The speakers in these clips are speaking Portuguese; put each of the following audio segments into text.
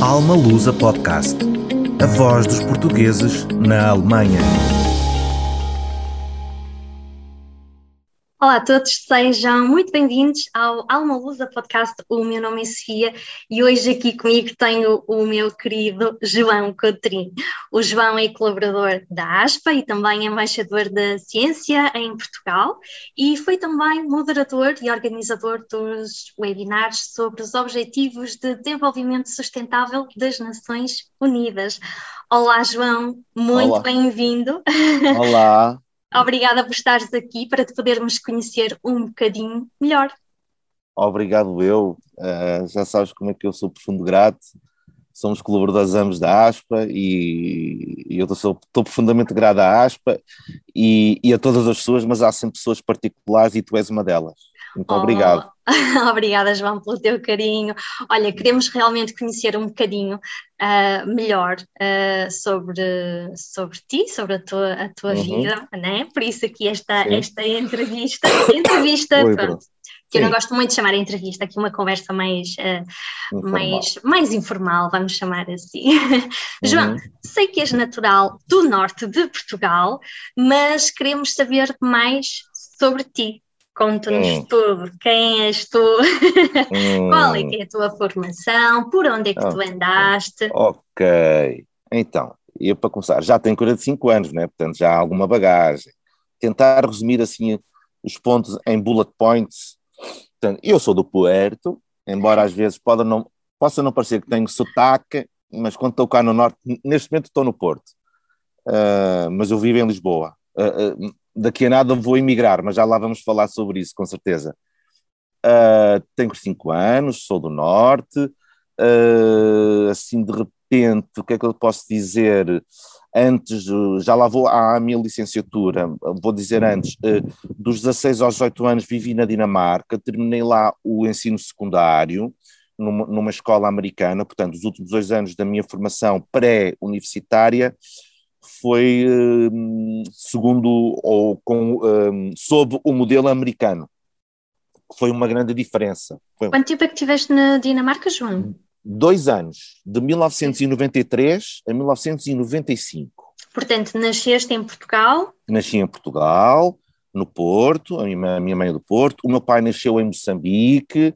Alma Lusa Podcast. A voz dos portugueses na Alemanha. Olá a todos, sejam muito bem-vindos ao Alma Lusa Podcast. O meu nome é Sofia e hoje aqui comigo tenho o meu querido João Coutrinho. O João é colaborador da ASPA e também embaixador da ciência em Portugal e foi também moderador e organizador dos webinars sobre os Objetivos de Desenvolvimento Sustentável das Nações Unidas. Olá, João, muito bem-vindo. Olá. Obrigada por estares aqui para te podermos conhecer um bocadinho melhor. Obrigado eu. Uh, já sabes como é que eu sou profundo grato. Somos colaboradores ambos da ASPA e, e eu estou profundamente grato à ASPA e, e, a todas as pessoas, mas há sempre pessoas particulares e tu és uma delas. Muito oh, obrigado. Obrigada, João, pelo teu carinho. Olha, queremos realmente conhecer um bocadinho uh, melhor uh, sobre, sobre ti, sobre a tua, a tua uhum. vida, né? Por isso aqui esta, esta entrevista, entrevista, Oi, pronto. Que eu não gosto muito de chamar a entrevista, aqui uma conversa mais, uh, mais, mais informal, vamos chamar assim. Uhum. João, sei que és natural do norte de Portugal, mas queremos saber mais sobre ti. Conta-nos hum. tudo, quem és tu, hum. qual é que é a tua formação, por onde é que tu andaste. Ok, então, eu para começar, já tenho 45 anos, né? portanto já há alguma bagagem. Tentar resumir assim os pontos em bullet points. Portanto, eu sou do Puerto, embora às vezes possa não, possa não parecer que tenho sotaque, mas quando estou cá no Norte, neste momento estou no Porto, uh, mas eu vivo em Lisboa. Uh, uh, daqui a nada vou emigrar, mas já lá vamos falar sobre isso, com certeza. Uh, tenho 5 anos, sou do Norte, uh, assim de repente, o que é que eu posso dizer? Antes, já lá vou à minha licenciatura, vou dizer antes, uh, dos 16 aos 18 anos vivi na Dinamarca, terminei lá o ensino secundário, numa, numa escola americana, portanto, os últimos dois anos da minha formação pré-universitária foi hum, segundo ou com, um, sob o modelo americano. Foi uma grande diferença. Foi... Quanto tempo é que estiveste na Dinamarca, João? Dois anos, de 1993 a 1995. Portanto, nasceste em Portugal? Nasci em Portugal, no Porto, a minha, a minha mãe é do Porto. O meu pai nasceu em Moçambique,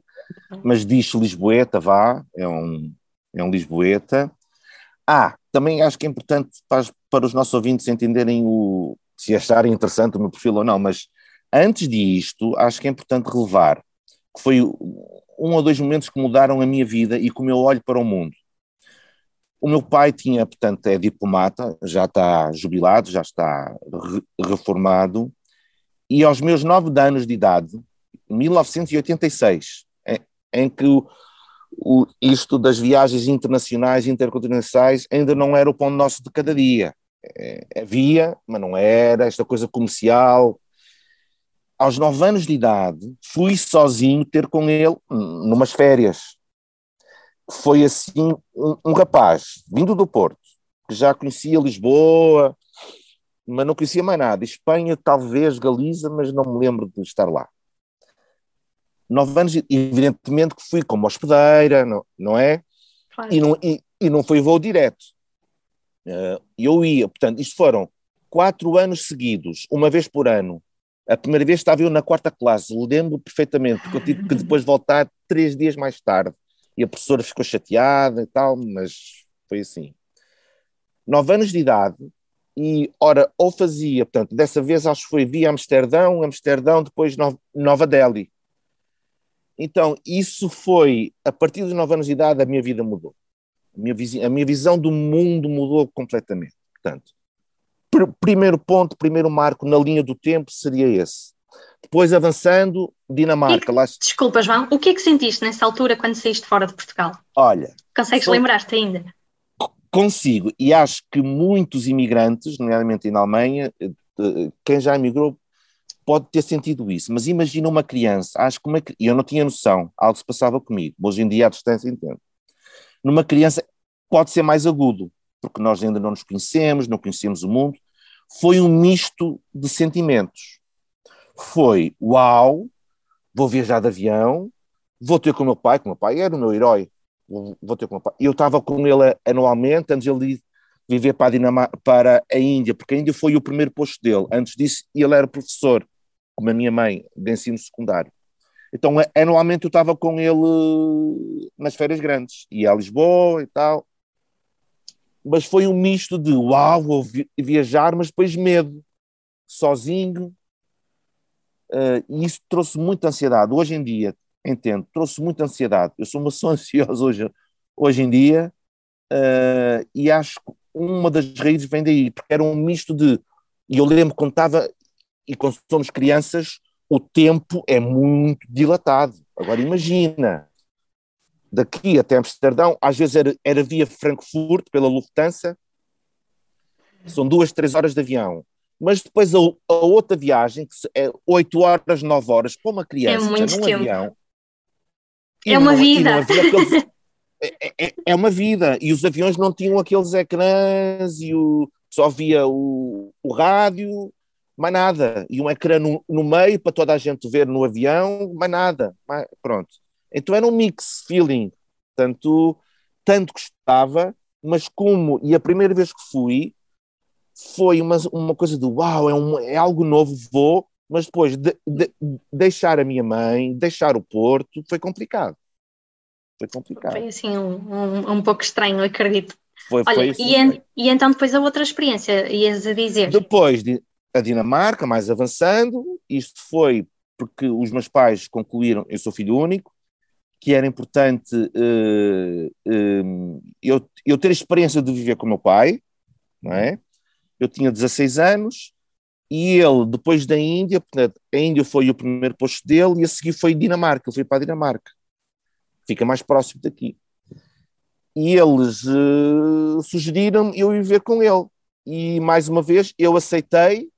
mas diz Lisboeta, vá, é um, é um Lisboeta. Ah, também acho que é importante para, para os nossos ouvintes entenderem o, se acharem interessante o meu perfil ou não, mas antes disto, acho que é importante relevar que foi um ou dois momentos que mudaram a minha vida e como eu olho para o mundo. O meu pai tinha, portanto, é diplomata, já está jubilado, já está re reformado, e aos meus nove anos de idade, 1986, em, em que o, isto das viagens internacionais, intercontinentais, ainda não era o pão nosso de cada dia. É, havia, mas não era, esta coisa comercial. Aos nove anos de idade, fui sozinho ter com ele numas férias. Foi assim um, um rapaz vindo do Porto, que já conhecia Lisboa, mas não conhecia mais nada. Espanha, talvez, Galiza, mas não me lembro de estar lá nove anos, evidentemente que fui como hospedeira, não, não é? Claro. E, não, e, e não foi voo direto. Uh, eu ia, portanto, isto foram quatro anos seguidos, uma vez por ano. A primeira vez estava eu na quarta classe, lembro perfeitamente, porque eu tive que depois voltar três dias mais tarde. E a professora ficou chateada e tal, mas foi assim. Nove anos de idade, e ora, ou fazia, portanto, dessa vez acho que foi via Amsterdão, Amsterdão, depois Nova Delhi. Então, isso foi, a partir dos 9 anos de idade, a minha vida mudou. A minha, a minha visão do mundo mudou completamente. Portanto, pr primeiro ponto, primeiro marco na linha do tempo seria esse. Depois, avançando, Dinamarca. Que, lá... Desculpa, João, o que é que sentiste nessa altura quando saíste fora de Portugal? Olha. Consegues lembrar-te ainda? Consigo, e acho que muitos imigrantes, nomeadamente na Alemanha, eh, quem já emigrou pode ter sentido isso, mas imagina uma criança, acho que uma, eu não tinha noção, algo se passava comigo, hoje em dia à distância entendo. Numa criança pode ser mais agudo, porque nós ainda não nos conhecemos, não conhecemos o mundo, foi um misto de sentimentos. Foi, uau, vou viajar de avião, vou ter com o meu pai, que o meu pai era o meu herói, vou ter com o meu pai. Eu estava com ele anualmente, antes ele viver para a, para a Índia, porque a Índia foi o primeiro posto dele. Antes disso, ele era professor, como a minha mãe, de ensino secundário. Então, anualmente eu estava com ele nas férias grandes, ia a Lisboa e tal. Mas foi um misto de uau, vou viajar, mas depois medo, sozinho. Uh, e isso trouxe muita ansiedade. Hoje em dia, entendo, trouxe muita ansiedade. Eu sou uma pessoa ansiosa hoje, hoje em dia, uh, e acho que uma das raízes vem daí, porque era um misto de. E eu lembro quando estava, e quando somos crianças, o tempo é muito dilatado. Agora imagina, daqui até Amsterdão, às vezes era, era via Frankfurt pela Lufthansa, são duas, três horas de avião. Mas depois a, a outra viagem, que é oito horas, nove horas, para uma criança, é muito num tempo. avião. É uma vida. Aqueles, é, é, é, uma vida. E os aviões não tinham aqueles ecrãs e o, só via o, o rádio mais nada. E um ecrã no, no, meio para toda a gente ver no avião, mais nada. Mais, pronto. Então era um mix feeling. Tanto, tanto gostava, mas como, e a primeira vez que fui, foi uma, uma coisa de uau, é, um, é algo novo, vou, mas depois de, de, deixar a minha mãe, deixar o Porto, foi complicado. Foi complicado. Foi assim um, um, um pouco estranho, acredito. Foi, Olha, foi assim, e, e, então depois a outra experiência, ias a dizer? Depois de, a Dinamarca, mais avançando, isto foi porque os meus pais concluíram, eu sou filho único, que era importante uh, uh, eu, eu ter a experiência de viver com o meu pai, não é? Eu tinha 16 anos e ele, depois da Índia, portanto, a Índia foi o primeiro posto dele e a seguir foi Dinamarca, ele foi para a Dinamarca. Fica mais próximo daqui. E eles uh, sugeriram eu viver com ele. E mais uma vez eu aceitei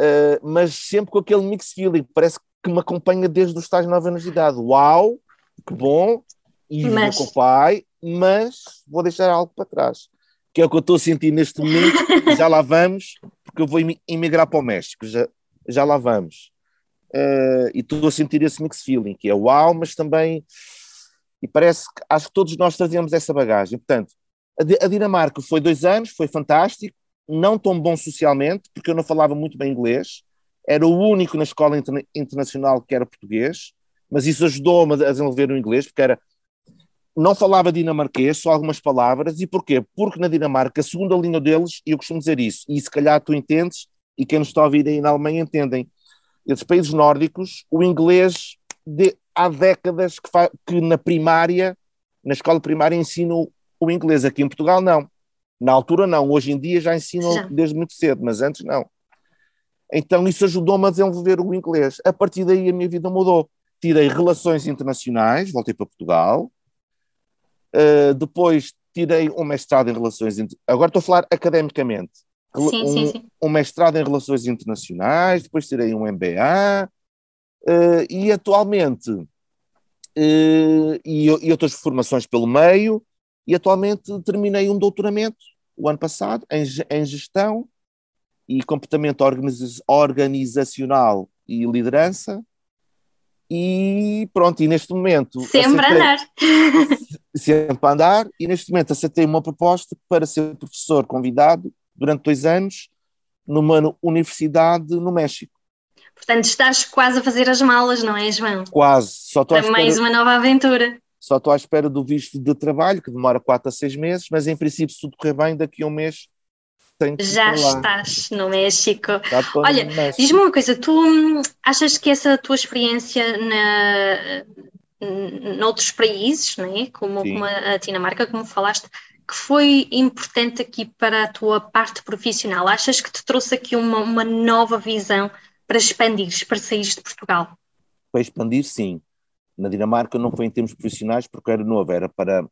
uh, mas sempre com aquele mix feeling, parece que me acompanha desde os tais 9 anos de idade. Uau, que bom, e mas... com o pai, mas vou deixar algo para trás, que é o que eu estou a sentir neste momento, já lá vamos, porque eu vou emigrar para o México, já, já lá vamos. Uh, e estou a sentir esse mix feeling, que é uau, mas também, e parece que acho que todos nós trazemos essa bagagem. Portanto, a, a Dinamarca foi dois anos, foi fantástico, não tão bom socialmente, porque eu não falava muito bem inglês, era o único na escola interna internacional que era português, mas isso ajudou-me a desenvolver o inglês, porque era não falava dinamarquês, só algumas palavras, e porquê? Porque na Dinamarca, a segunda língua deles, e eu costumo dizer isso, e se calhar tu entendes, e quem nos está a ouvir aí na Alemanha entendem, esses países nórdicos, o inglês de, há décadas que, que na primária, na escola primária, ensinam o inglês, aqui em Portugal não. Na altura não, hoje em dia já ensinam já. desde muito cedo, mas antes não. Então isso ajudou-me a desenvolver o inglês. A partir daí a minha vida mudou. Tirei relações internacionais, voltei para Portugal. Uh, depois tirei um mestrado em relações. Agora estou a falar academicamente. Sim, um, sim, sim. um mestrado em relações internacionais, depois tirei um MBA. Uh, e atualmente, uh, e, e outras formações pelo meio, e atualmente terminei um doutoramento o ano passado em, em gestão e comportamento organizacional e liderança. E pronto, e neste momento. Sempre aceitei, andar. Sempre andar, e neste momento aceitei uma proposta para ser professor convidado durante dois anos numa universidade no México. Portanto, estás quase a fazer as malas, não é, João? Quase. Só estou Para mais uma nova aventura. Só estou à espera do visto de trabalho, que demora 4 a 6 meses, mas em princípio, se tudo correr bem, daqui a um mês Já estás no México. Olha, diz-me uma coisa, tu hum, achas que essa tua experiência na, noutros países, né, como, como a Dinamarca, como falaste, que foi importante aqui para a tua parte profissional? Achas que te trouxe aqui uma, uma nova visão para expandir, para sair de Portugal? Para expandir, sim. Na Dinamarca não foi em termos profissionais porque era novo, era para.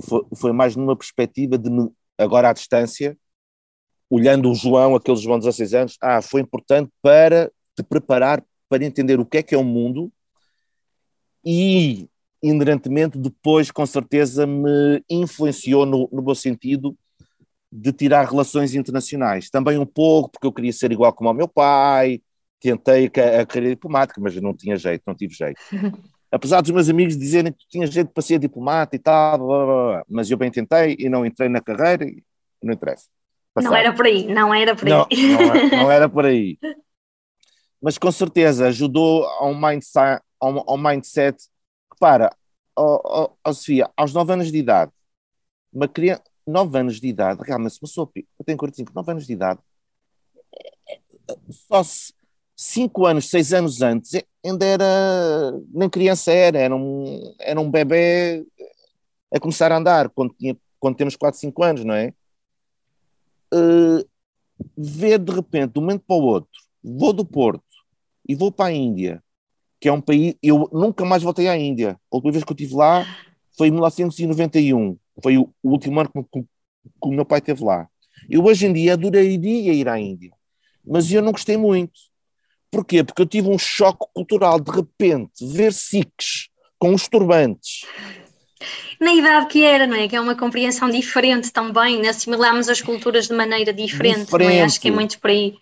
Foi, foi, mais numa perspectiva de, agora à distância, olhando o João, aquele João de 16 anos, ah, foi importante para te preparar para entender o que é que é o mundo e, inerentemente, depois, com certeza, me influenciou no, no bom sentido de tirar relações internacionais. Também um pouco, porque eu queria ser igual como ao meu pai, tentei a, a carreira diplomática, mas não tinha jeito, não tive jeito. apesar dos meus amigos dizerem que tu tinhas jeito para ser diplomata e tal, blá, blá, blá, mas eu bem tentei e não entrei na carreira e não interessa. Não era por aí, não era por aí. Não, não, não era por aí. Mas com certeza ajudou a um mindset, a um, a um mindset para, oh, oh, oh, Sofia, aos 9 anos de idade, uma criança, 9 anos de idade, realmente, uma pessoa, eu tenho 45, 9 anos de idade, só 5 anos, 6 anos antes, ainda era, nem criança era, era um, era um bebê a começar a andar, quando, tinha, quando temos 4, 5 anos, não é? Uh, ver de repente, de um momento para o outro, vou do Porto e vou para a Índia, que é um país. Eu nunca mais voltei à Índia. A última vez que eu estive lá foi em 1991. Foi o, último ano que, que, que, o meu pai esteve lá. Eu hoje em dia adoraria ir à Índia, mas eu não gostei muito. Porquê? Porque eu tive um choque cultural. De repente, ver sikhs com os turbantes. Na idade que era, não é? Que é uma compreensão diferente também, assimilamos as culturas de maneira diferente, diferente. é? Acho que é muito por aí.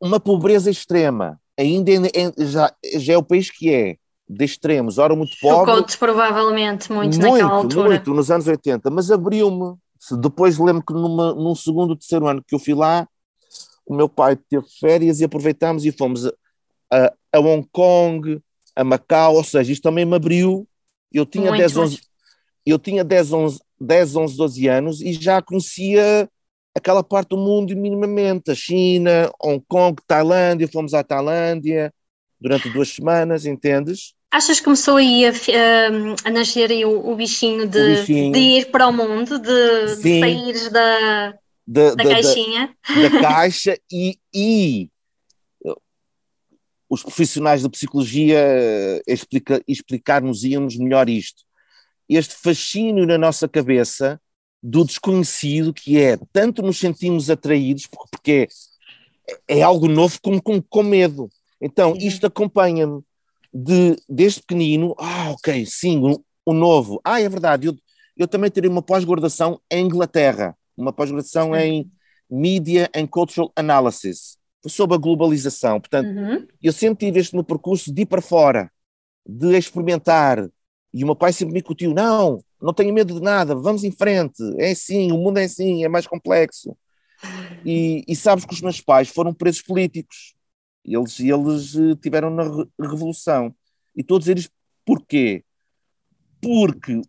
Uma pobreza extrema ainda é, já, já é o país que é, de extremos, ora muito pobre. Chocou-te provavelmente muito, muito naquela altura. Muito, nos anos 80, mas abriu-me. Depois lembro que numa, num segundo, terceiro ano que eu fui lá, o meu pai teve férias e aproveitámos e fomos a, a, a Hong Kong, a Macau, ou seja, isto também me abriu. Eu tinha muito 10, 11, eu tinha 10, 11, 10, 11, 12 anos e já conhecia aquela parte do mundo minimamente, a China, Hong Kong, Tailândia, fomos à Tailândia durante duas semanas, entendes? Achas que começou aí a, a, a nascer aí o, o, bichinho de, o bichinho de, ir para o mundo, de, de sair da, da, da, caixinha? Da, da caixa e, e, os profissionais da psicologia eh, explica, explicar-nos-íamos melhor isto. Este fascínio na nossa cabeça do desconhecido, que é tanto nos sentimos atraídos, porque é, é algo novo, como com, com medo. Então, isto acompanha-me de, desde pequenino, ah, ok, sim, o, o novo. Ah, é verdade, eu, eu também terei uma pós-graduação em Inglaterra, uma pós-graduação em Media and Cultural Analysis, sobre a globalização. Portanto, uhum. eu sempre tive este meu percurso de ir para fora, de experimentar. E o meu pai sempre me incutiu: não, não tenho medo de nada, vamos em frente, é assim, o mundo é assim, é mais complexo. E, e sabes que os meus pais foram presos políticos, eles, eles eh, tiveram na Revolução. E dizer isto porquê? Porque,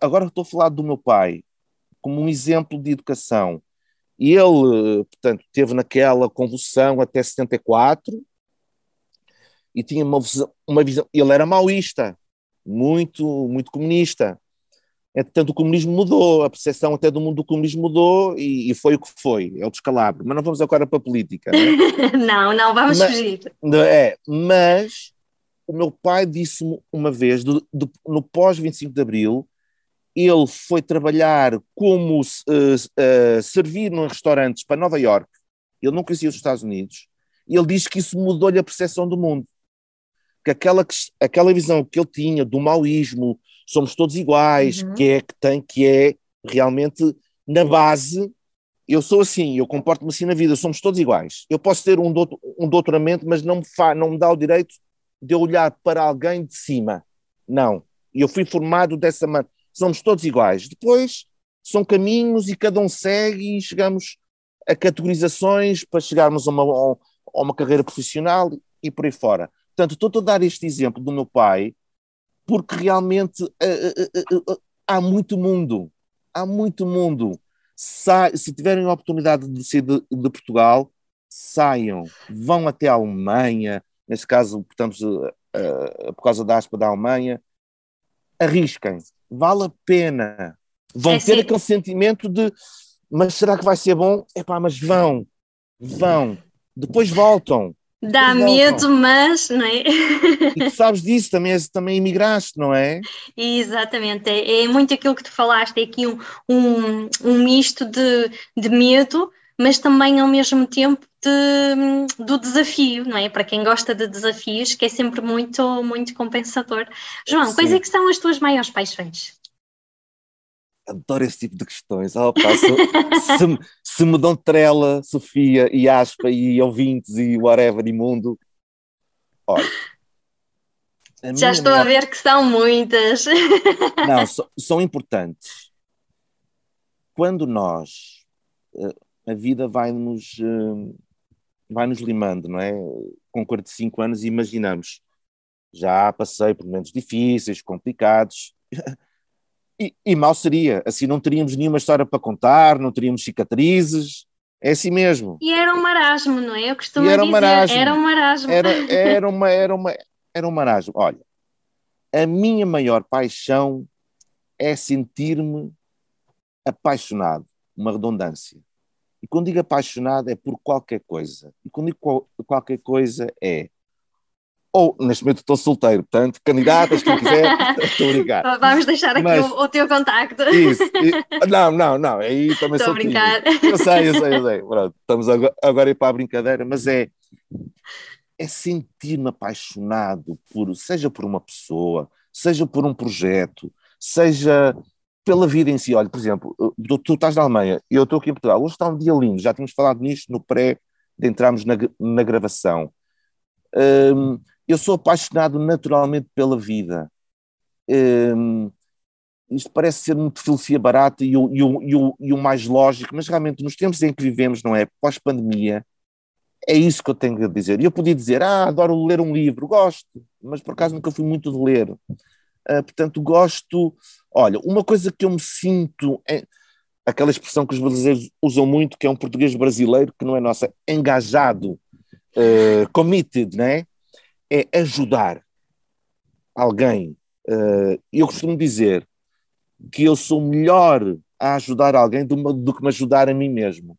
agora estou a falar do meu pai como um exemplo de educação. E ele, portanto, teve naquela convulsão até 74 e tinha uma visão, uma visão ele era maoísta, muito, muito comunista. Entretanto, o comunismo mudou, a percepção até do mundo do comunismo mudou e, e foi o que foi, é o descalabro. Mas não vamos agora para a política, não é? não, não, vamos mas, fugir. É, mas o meu pai disse-me uma vez, do, do, no pós-25 de Abril, ele foi trabalhar como uh, uh, servir nos restaurantes para Nova York, ele não conhecia os Estados Unidos, e ele diz que isso mudou-lhe a percepção do mundo. Que aquela, aquela visão que ele tinha do maoísmo, somos todos iguais, uhum. que é que tem, que é realmente na base. Eu sou assim, eu comporto-me assim na vida, somos todos iguais. Eu posso ter um, doutor, um doutoramento, mas não me, fa, não me dá o direito de eu olhar para alguém de cima. Não. Eu fui formado dessa maneira. Somos todos iguais. Depois são caminhos e cada um segue e chegamos a categorizações para chegarmos a uma, a uma carreira profissional e por aí fora. Portanto, estou a dar este exemplo do meu pai, porque realmente uh, uh, uh, há muito mundo, há muito mundo. Se tiverem a oportunidade de sair de, de, Portugal, saiam, vão até a Alemanha, nesse caso, portanto, por causa da aspa da Alemanha, arrisquem, vale a pena. Vão é ter sim. aquele sentimento de, mas será que vai ser bom? Epá, mas vão, vão, depois voltam. Dá medo, mas, não é? E tu sabes disso, também, também imigraste, não é? Exatamente, é, é, muito aquilo que tu falaste, é aqui um, um, um misto de, de medo, mas também ao mesmo tempo de, do desafio, não é? Para quem gosta de desafios, que é sempre muito, muito compensador. João, Sim. quais é que são as tuas maiores paixões? adoro esse tipo de questões. Oh, pá, se, se, se, me dão trela, Sofia e Aspa e ouvintes e whatever, e mundo, olha, Já estou maior... a ver que são muitas. Não, so, são importantes. Quando nós, eh, a vida vai-nos eh, vai -nos limando, não é? Com 45 anos imaginamos, já passei por momentos difíceis, complicados, e, e mal seria, assim não teríamos nenhuma história para contar, não teríamos cicatrizes, é assim mesmo. E era um marasmo, não é? Eu costumo era dizer, um marasmo. era um marasmo. Era, era, uma, era, uma, era um marasmo. Olha, a minha maior paixão é sentir-me apaixonado, uma redundância. E quando digo apaixonado é por qualquer coisa. E quando digo qual, qualquer coisa é ou neste momento estou solteiro, portanto, candidatas, quem quiser, estou a brincar. Vamos deixar aqui Mas, o, o, teu contacto. Isso, e, não, não, não, aí também estou sou a brincar. Eu sei, eu sei, eu sei. Pronto, estamos agora, agora a ir para a brincadeira, mas é, é sentir-me apaixonado por, seja por uma pessoa, seja por um projeto, seja pela vida em si. Olha, por exemplo, tu, tu estás na Alemanha, eu estou aqui em Portugal, hoje está um dia lindo, já tínhamos falado nisto no pré de entrarmos na, na gravação. Um, eu sou apaixonado naturalmente pela vida. Um, isto parece ser muito filosofia barata e o, e, o, e, o, e o mais lógico, mas realmente nos tempos em que vivemos, não é? Pós-pandemia, é isso que eu tenho a dizer. E eu podia dizer, ah, adoro ler um livro, gosto, mas por acaso nunca fui muito de ler. Uh, portanto, gosto. Olha, uma coisa que eu me sinto, é aquela expressão que os brasileiros usam muito, que é um português brasileiro, que não é nossa, engajado, uh, committed, não é? é ajudar alguém. Uh, eu costumo dizer que eu sou melhor a ajudar alguém do, do que me ajudar a mim mesmo.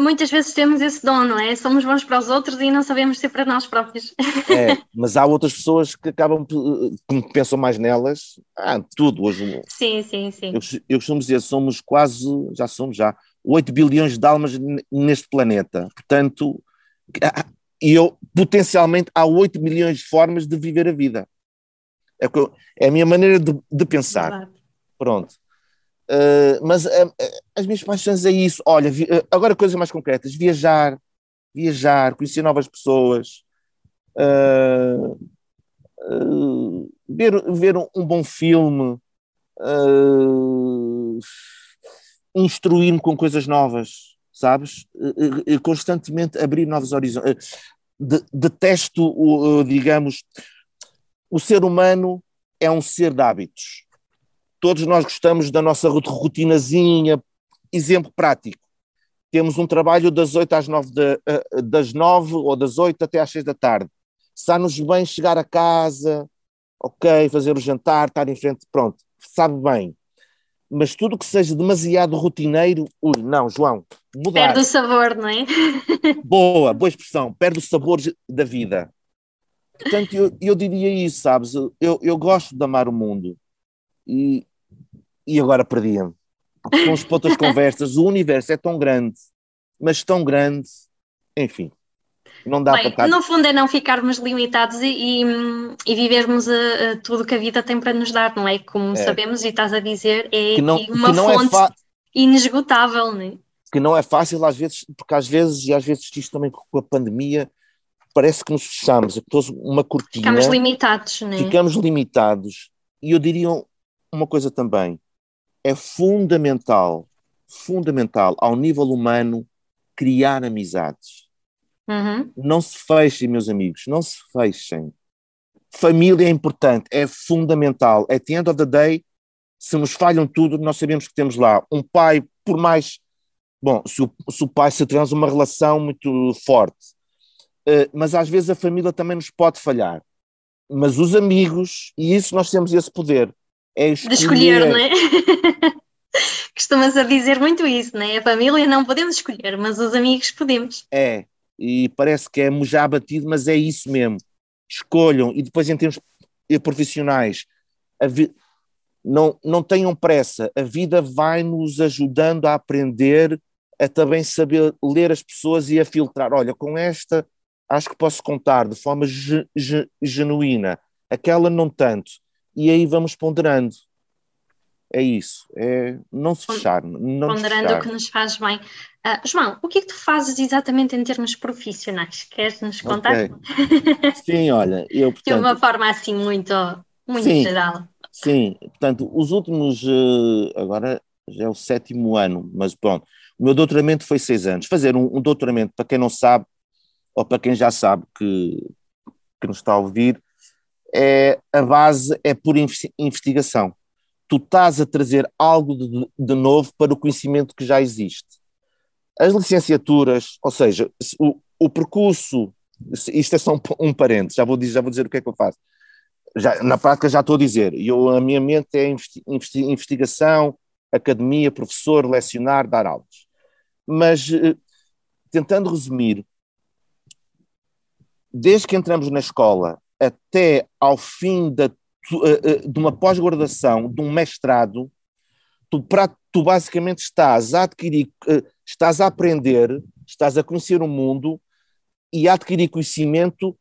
Muitas vezes temos esse dom, não é? Somos bons para os outros e não sabemos ser para nós próprios. É, mas há outras pessoas que acabam, que pensam mais nelas, ah, tudo hoje. Sim, sim, sim. Eu, eu costumo dizer, somos quase, já somos já, 8 bilhões de almas neste planeta. Portanto, e eu, potencialmente, há 8 milhões de formas de viver a vida. É, é a minha maneira de, de pensar. Pronto. Uh, mas uh, as minhas paixões é isso. Olha, vi, uh, agora coisas mais concretas: viajar, viajar, conhecer novas pessoas, ver, ver um, um bom filme, instruir-me com coisas novas sabes? Constantemente abrir novos horizontes. De, detesto, o, digamos, o ser humano é um ser de hábitos. Todos nós gostamos da nossa rotinazinha. Exemplo prático. Temos um trabalho das 8 às 9, de, eh, das 9 ou das 8 até às 6 da tarde. Está-nos bem chegar a casa, ok, fazer o jantar, estar em frente, pronto, sabe bem mas tudo que seja demasiado rotineiro, ui, não, João, mudar. Perde o sabor, não é? Boa, boa expressão, perde o sabor da vida. Portanto, eu, eu diria isso, sabes? Eu, eu gosto de amar o mundo e, e agora perdia-me. Porque são as outras conversas, o universo é tão grande, mas tão grande, enfim. Não dá Bem, para No fundo é não ficarmos limitados e, e, e vivermos a, a tudo que a vida tem para nos dar, não é? Como é. sabemos e estás a dizer, é não, uma é fonte é inesgotável, não é? Que não é fácil às vezes, porque às vezes, e às vezes isto também com a pandemia, parece que nos fechamos, é uma cortina. Ficamos limitados, não é? Ficamos limitados. E eu diria uma coisa também, é fundamental, fundamental ao nível humano criar amizades Uhum. Não se fechem, meus amigos, não se fechem. Família é importante, é fundamental. At the end of the day, se nos falham tudo, nós sabemos que temos lá um pai, por mais. Bom, se o, se o pai se traz uma relação muito forte, uh, mas às vezes a família também nos pode falhar. Mas os amigos, e isso nós temos esse poder, é escolher. De escolher, não é? Costumas a dizer muito isso, não é? A família não podemos escolher, mas os amigos podemos. É, e parece que é já batido, mas é isso mesmo. Escolham, e depois em termos profissionais, vi... não, não tenham pressa, a vida vai nos ajudando a aprender a também saber ler as pessoas e a filtrar. Olha, com esta acho que posso contar de forma ge ge genuína, aquela não tanto, e aí vamos ponderando. é isso, é não se fechar. Não Ponderando o que nos faz bem. Uh, João, o que é que tu fazes exatamente em termos profissionais? Queres nos contar? Okay. Sim, olha, eu portanto, De uma forma assim muito, muito sim, geral. Sim, portanto, os últimos, uh, agora já é o sétimo ano, mas pronto, o meu doutoramento foi seis anos. Fazer um, um doutoramento, para quem não sabe, ou para quem já sabe que, que nos está a ouvir, é, a base é por investigação. Tu estás a trazer algo de, de novo para o conhecimento que já existe. As licenciaturas, ou seja, o, o percurso, isto é só um, um parênteses, já vou, dizer, já vou dizer o que é que eu faço. Já, na prática já estou a dizer, eu, a minha mente é investi, investigação, academia, professor, lecionar, dar aulas. Mas, eh, tentando resumir, desde que entramos na escola até ao fim da, eh, eh, de uma pós-graduação, de um mestrado, tu, tu basicamente estás a adquirir, eh, estás a aprender, estás a conhecer o mundo e a adquirir conhecimento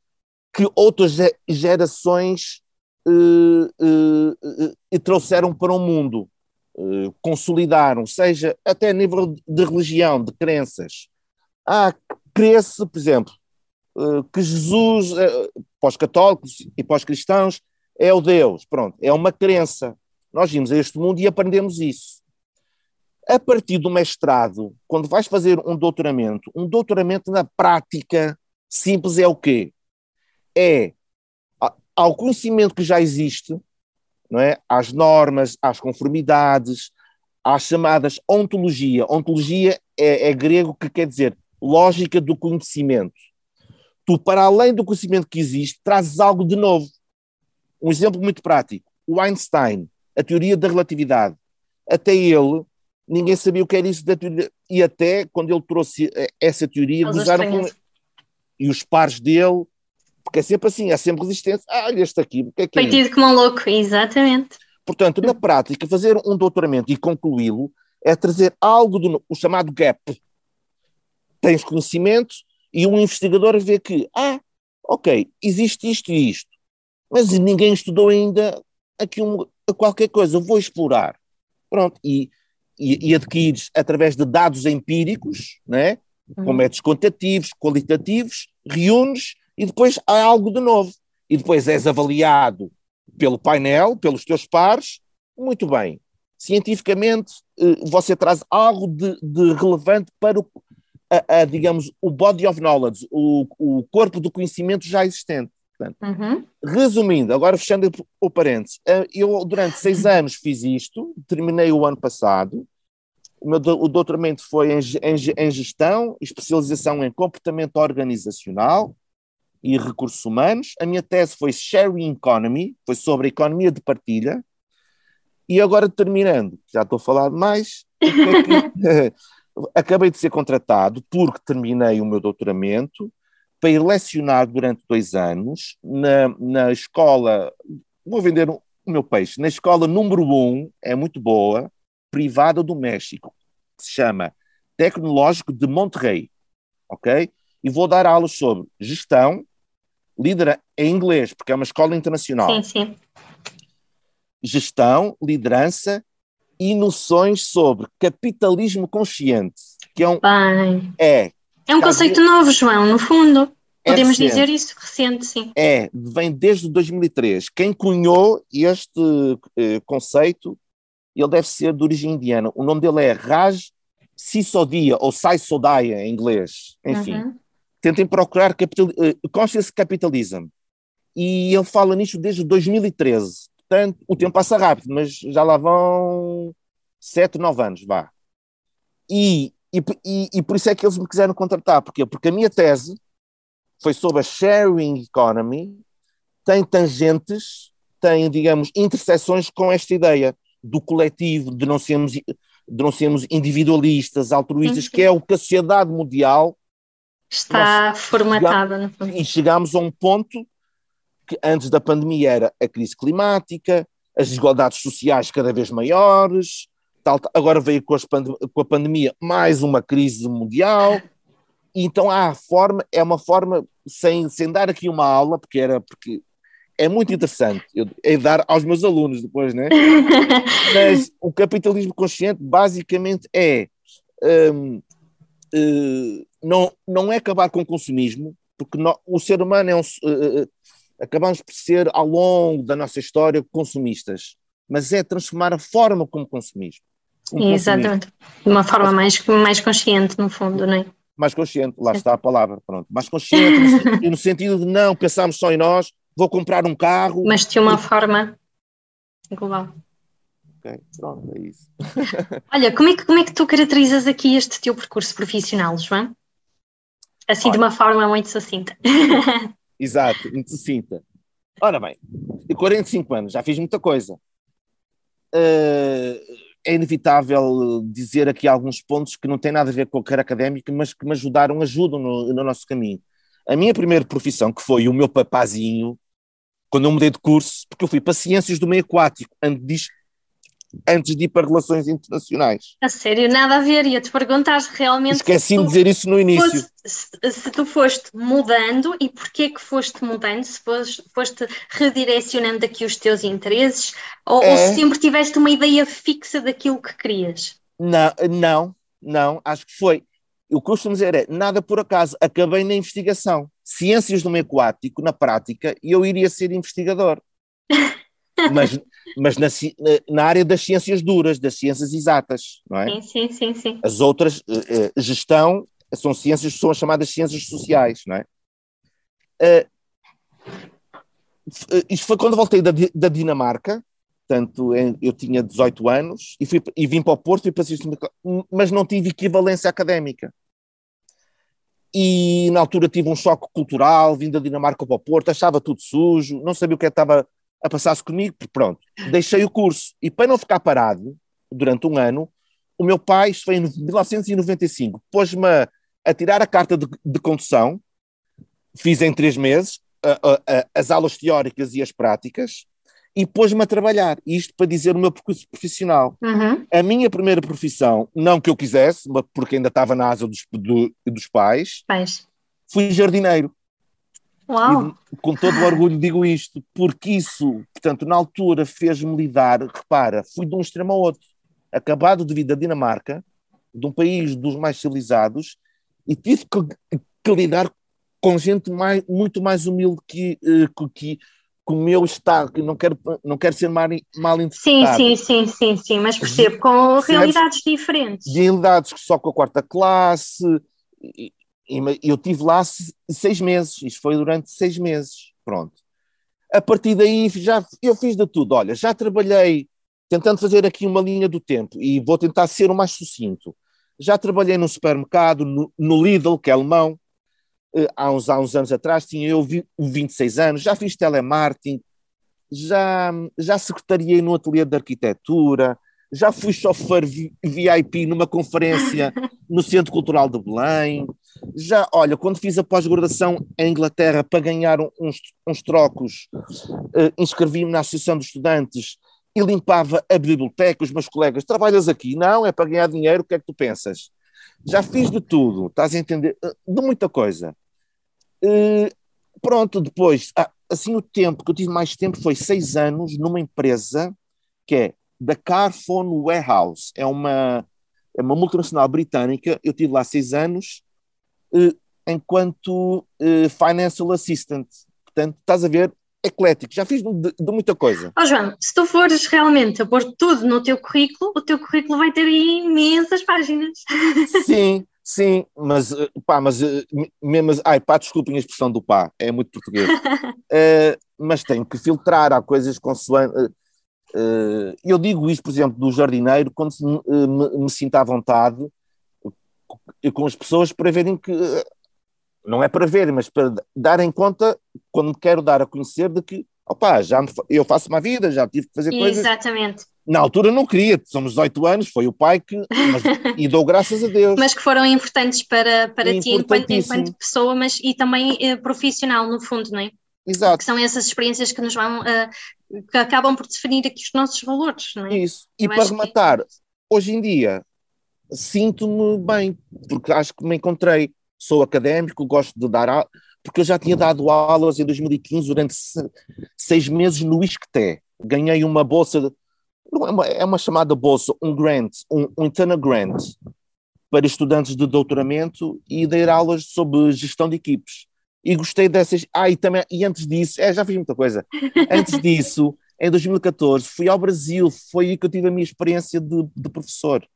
que outras gerações uh, uh, trouxeram para o mundo, consolidaram, seja até a nível de religião, de crenças. Ah, crê-se, por exemplo, que Jesus, para os católicos e para os cristãos, é o Deus, pronto, é uma crença. Nós vimos a este mundo e aprendemos isso. A partir do mestrado, quando vais fazer um doutoramento, um doutoramento na prática simples é o quê? É ao conhecimento que já existe, não é? às normas, às conformidades, às chamadas ontologia. Ontologia é, é grego que quer dizer lógica do conhecimento. Tu, para além do conhecimento que existe, trazes algo de novo. Um exemplo muito prático: o Einstein, a teoria da relatividade. Até ele, ninguém sabia o que era isso da teoria. E até quando ele trouxe eh, essa teoria, gozaram com. E os pares dele, porque é sempre assim, há sempre resistência. Ah, olha este aqui, o que é que é Foi tido como um louco, exatamente. Portanto, na prática, fazer um doutoramento e concluí-lo é trazer algo do o chamado gap. Tens conhecimento e um investigador vê que, ah, ok, existe isto e isto mas ninguém estudou ainda aqui um, qualquer coisa, vou explorar. Pronto, e, e, e adquires através de dados empíricos, né? com uhum. métodos quantitativos, qualitativos, reúnes e depois há algo de novo. E depois és avaliado pelo painel, pelos teus pares, muito bem. Cientificamente, eh, você traz algo de, de relevante para o, a, a, digamos, o body of knowledge, o, o corpo do conhecimento já existente. Portanto, uhum. Resumindo, agora fechando o parênteses, eh, eu durante seis anos fiz isto, terminei o ano passado, o meu o doutoramento foi em, em, em gestão, especialização em comportamento organizacional e recursos humanos. A minha tese foi Sharing Economy, foi sobre a economia de partilha. E agora terminando, já estou a falar mais, é acabei de ser contratado porque terminei o meu doutoramento para ir lecionar durante dois anos na, na escola, vou vender o meu peixe, na escola número um, é muito boa, privada do México, que se chama Tecnológico de Monterrey, ok? E vou dar aulas sobre gestão, liderança, em inglês, porque é uma escola internacional. Sim, sim. Gestão, liderança e noções sobre capitalismo consciente, que é um... Bem. É, é um conceito novo, João, no fundo. É Podemos recente. dizer isso, recente, sim. É, vem desde 2003. Quem cunhou este eh, conceito, ele deve ser de origem indiana. O nome dele é Raj Sisodia, ou Sai Sodaya em inglês. Enfim, uhum. tentem procurar capital, uh, Conscious Capitalism. E ele fala nisto desde 2013. Portanto, o tempo passa rápido, mas já lá vão sete, nove anos, vá. E, e, e, e por isso é que eles me quiseram contratar. Porquê? Porque a minha tese foi sobre a sharing economy, tem tangentes, tem, digamos, interseções com esta ideia do coletivo, de não sermos, de não sermos individualistas, altruístas, que é o que a sociedade mundial está formatada. Chegamos, e chegámos a um ponto que antes da pandemia era a crise climática, as desigualdades sociais cada vez maiores, tal, agora veio com, com a pandemia mais uma crise mundial, então há a forma, é uma forma, sem, sem dar aqui uma aula, porque era porque é muito interessante. Eu, é dar aos meus alunos depois, né? Mas o capitalismo consciente basicamente é um, uh, eh, não, não é acabar com o consumismo, porque no, o ser humano é um. Uh, acabamos por ser, ao longo da nossa história, consumistas, mas é transformar a forma como consumimos. Um Exatamente. De uma forma mais, mais consciente, no fundo, não é? Mais consciente, lá está a palavra, pronto. Mais consciente, no, sentido de não pensarmos só em nós, vou comprar um carro. Mas de uma e... forma global. Ok, pronto, é isso. Olha, como é, que, como é que tu caracterizas aqui este teu percurso profissional, João? Assim, Olha. de uma forma muito sucinta. Exato, muito sucinta. Ora bem, de 45 anos, já fiz muita coisa. Uh, é inevitável dizer aqui alguns pontos que não têm nada a ver com a carreira académica, mas que me ajudaram, ajudam no, no nosso caminho. A minha primeira profissão, que foi o meu papazinho, quando eu mudei de curso, porque eu fui para Ciências do Meio Aquático, antes antes de ir para relações internacionais. A sério, nada a ver. Ia-te perguntar se realmente. Esqueci-me de dizer isso no início. Foste, se, se, tu foste mudando e porquê que foste mudando, se foste, foste redirecionando aqui os teus interesses ou, é... ou se sempre tiveste uma ideia fixa daquilo que querias? Não, não, não, acho que foi. O que eu costumo dizer é, nada por acaso, acabei na investigação. Ciências do meio aquático, na prática, e eu iria ser investigador. mas, mas na, na, área das ciências duras, das ciências exatas, não é? Sim, sim, sim. sim. As outras, eh, eh, gestão, são ciências, são as chamadas ciências sociais, não é? Uh, isto foi quando voltei da, da Dinamarca, portanto, eu tinha 18 anos e, fui, e vim para o Porto e passei, mas não tive equivalência académica. E na altura tive um choque cultural, vim da Dinamarca para o Porto, achava tudo sujo, não sabia o que é estava a passar-se comigo, pronto, deixei o curso. E para não ficar parado durante um ano, o meu pai, isto foi em 1995, pôs-me a, a, tirar a carta de, de condução, fiz em três meses a, a, as aulas teóricas e as práticas, e pôs-me a trabalhar. Isto para dizer o meu percurso profissional. Uhum. A minha primeira profissão, não que eu quisesse, mas porque ainda estava na asa dos, do, dos pais, pais, fui jardineiro. Uau. E, com todo o orgulho digo isto, porque isso, portanto, na altura fez-me lidar, repara, fui de um extremo ao outro, acabado de vir da Dinamarca, de um país dos mais civilizados, e tive que, que lidar com gente mais, muito mais humilde que, eh, que, que, o meu estado, que não quero, não quero ser mal, mal interpretado. Sim, sim, sim, sim, sim, mas percebo, com realidades diferentes. Realidades que só com a quarta classe, eu tive lá seis meses, isto foi durante seis meses, pronto. A partir daí já eu fiz de tudo. Olha, já trabalhei tentando fazer aqui uma linha do tempo e vou tentar ser o mais sucinto. Já trabalhei no supermercado, no, no Lidl, que é alemão, eh, há uns, há uns anos atrás, tinha eu 26 anos, já fiz telemarketing, já, já secretariei no ateliê de arquitetura, já fui chofer VIP numa conferência no Centro Cultural de Belém, já, olha, quando fiz a pós-graduação em Inglaterra para ganhar uns, uns trocos, uh, inscrevi-me na Associação de Estudantes e limpava a biblioteca, os meus colegas, trabalhas aqui? Não, é para ganhar dinheiro, o que é que tu pensas? Já fiz de tudo, estás a entender? Eh, de muita coisa. Uh, pronto, depois, ah, assim o tempo, que eu tive mais tempo foi seis anos numa empresa que é da Carphone Warehouse, é uma, é uma multinacional britânica, eu tive lá seis anos, enquanto eh, financial assistant. Portanto, estás a ver, eclético, já fiz de, de muita coisa. Ó oh, João, se tu fores realmente a pôr tudo no teu currículo, o teu currículo vai ter imensas páginas. Sim, sim, mas eh, pá, mas mesmo, ai pá, desculpem a expressão do pá, é muito português. uh, mas tenho que filtrar, há coisas consoante. Uh, eu digo isto, por exemplo, do jardineiro, quando me, me, me sinto à vontade, com as pessoas para verem que não é para ver, mas para darem conta quando quero dar a conhecer de que opa, já me, eu faço uma vida, já tive que fazer coisas. Exatamente. Na altura não queria, somos 18 anos, foi o pai que. Mas, e dou graças a Deus. Mas que foram importantes para, para ti enquanto, enquanto pessoa, mas e também eh, profissional, no fundo, não é? Exato. Que são essas experiências que nos vão. Uh, que acabam por definir aqui os nossos valores, não é? Isso. E eu para rematar, que... hoje em dia, sinto-me bem, porque acho que me encontrei. Sou académico, gosto de dar. porque eu já tinha dado aulas em 2015 durante seis meses no ISCTE. Ganhei uma bolsa, é uma, é uma chamada bolsa, um grant, um, um internal grant, para estudantes de doutoramento e dar aulas sobre gestão de equipes. E gostei dessas. Ah, e também, e antes disso, é, já fiz muita coisa. Antes disso, em 2014, fui ao Brasil, foi aí que eu tive a minha experiência de, de professor.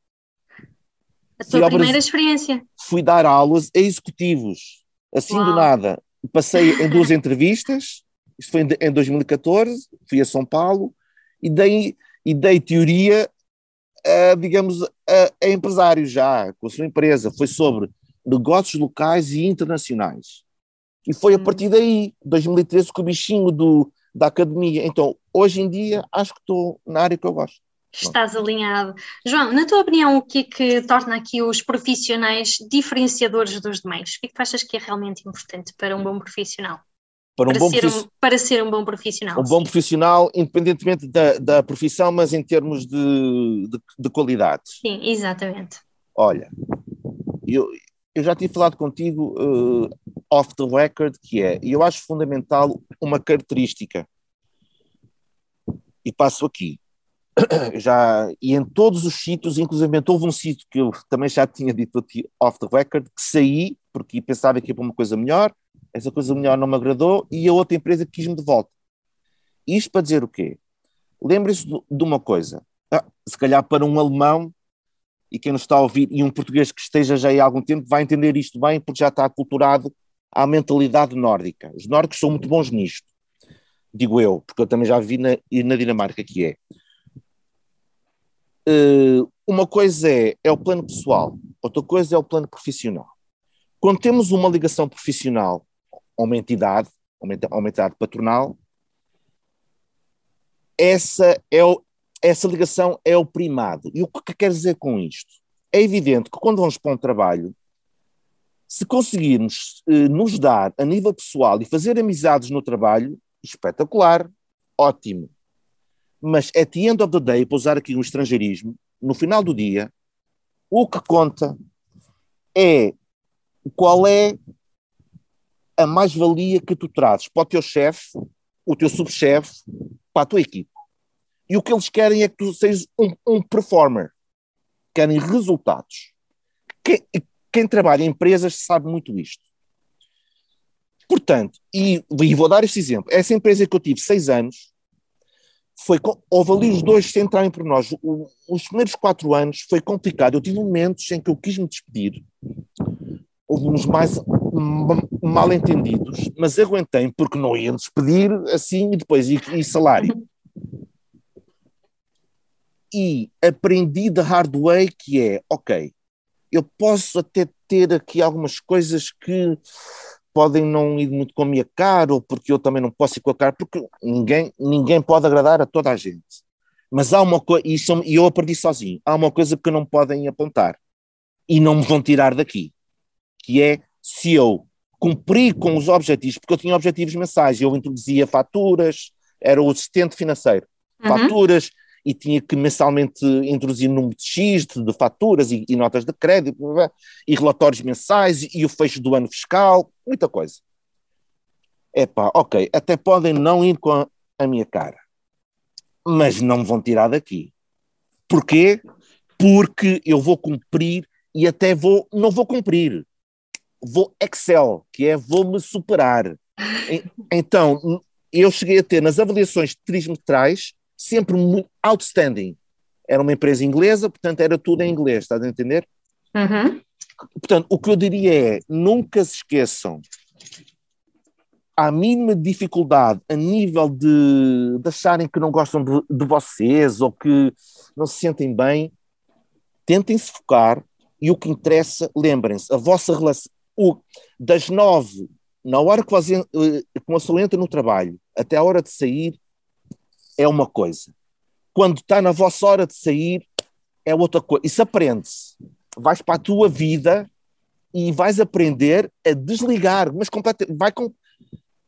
A tua primeira experiência? Fui dar aulas a executivos, assim Uau. do nada. Passei em duas entrevistas, isto foi em 2014, fui a São Paulo e dei, e dei teoria a, digamos, a, a empresários já, com a sua empresa. Foi sobre negócios locais e internacionais. E foi a hum. partir daí, 2013, que o bichinho do, da academia. Então, hoje em dia, acho que estou na área que eu gosto. Estás alinhado. João, na tua opinião, o que é que torna aqui os profissionais diferenciadores dos demais? O que é que tu achas que é realmente importante para um bom profissional? Para, um para, bom ser, um, para ser um bom profissional. Um bom profissional, independentemente da, da profissão, mas em termos de, de, de qualidade. Sim, exatamente. Olha, eu, eu já tinha falado contigo uh, off the record, que é, e eu acho fundamental uma característica, e passo aqui, já, e em todos os sítios, inclusive houve um sítio que eu também já tinha dito aqui off the record, que saí, porque pensava que ia para uma coisa melhor, essa coisa melhor não me agradou, e a outra empresa quis-me de volta. Isto para dizer o quê? Lembre-se de uma coisa, ah, se calhar para um alemão e quem nos está a ouvir, e um português que esteja já há algum tempo, vai entender isto bem, porque já está aculturado à mentalidade nórdica. Os nórdicos são muito bons nisto, digo eu, porque eu também já vi na, na Dinamarca que é. Uh, uma coisa é, é o plano pessoal, outra coisa é o plano profissional. Quando temos uma ligação profissional a uma entidade, a uma entidade patronal, essa é o, essa ligação é o primado. E o que quer dizer com isto? É evidente que quando vamos para um trabalho, se conseguirmos eh, nos dar a nível pessoal e fazer amizades no trabalho, espetacular, ótimo. Mas at the end of the day, para usar aqui um estrangeirismo, no final do dia, o que conta é qual é a mais-valia que tu trazes para o teu chefe, o teu subchefe, para a tua equipe. E o que eles querem é que tu sejas um, um performer. Querem resultados. Quem, quem, trabalha em empresas sabe muito isto. Portanto, e, e, vou dar este exemplo. Essa empresa que eu tive seis anos, foi, houve ali os dois sem entrarem por nós. O, os primeiros quatro anos foi complicado. Eu tive momentos em que eu quis me despedir. Houve uns mais mal entendidos, mas aguentei porque não iam despedir assim e depois e, e salário e aprendi de hard way que é, ok, eu posso até ter aqui algumas coisas que podem não ir muito com a minha cara, ou porque eu também não posso ir com a cara, porque ninguém, ninguém pode agradar a toda a gente. Mas há uma coisa, e eu aprendi sozinho, há uma coisa que não podem apontar e não me vão tirar daqui, que é se eu cumprir com os objetivos, porque eu tinha objetivos mensais, eu introduzia faturas, era o assistente financeiro, uhum. faturas, e tinha que mensalmente introduzir número de X de, de faturas e, e, notas de crédito e relatórios mensais e, o fecho do ano fiscal, muita coisa. Epá, ok, até podem não ir com a, a minha cara, mas não me vão tirar daqui. Porquê? Porque eu vou cumprir e até vou, não vou cumprir, vou Excel, que é vou me superar. Então, eu cheguei a ter nas avaliações trimestrais sempre muito outstanding. Era uma empresa inglesa, portanto era tudo em inglês, estás a entender? Uhum. Portanto, o que eu diria é, nunca se esqueçam, a mínima dificuldade a nível de, de acharem que não gostam de, de vocês ou que não se sentem bem, tentem se focar e o que interessa, lembrem-se, a vossa relação, o, das nove, na hora que, você, eh, que uma pessoa entra no trabalho, até a hora de sair, é uma coisa. Quando está na vossa hora de sair, é outra coisa. Isso aprende-se. Vais para a tua vida e vais aprender a desligar, mas completamente. Vai com,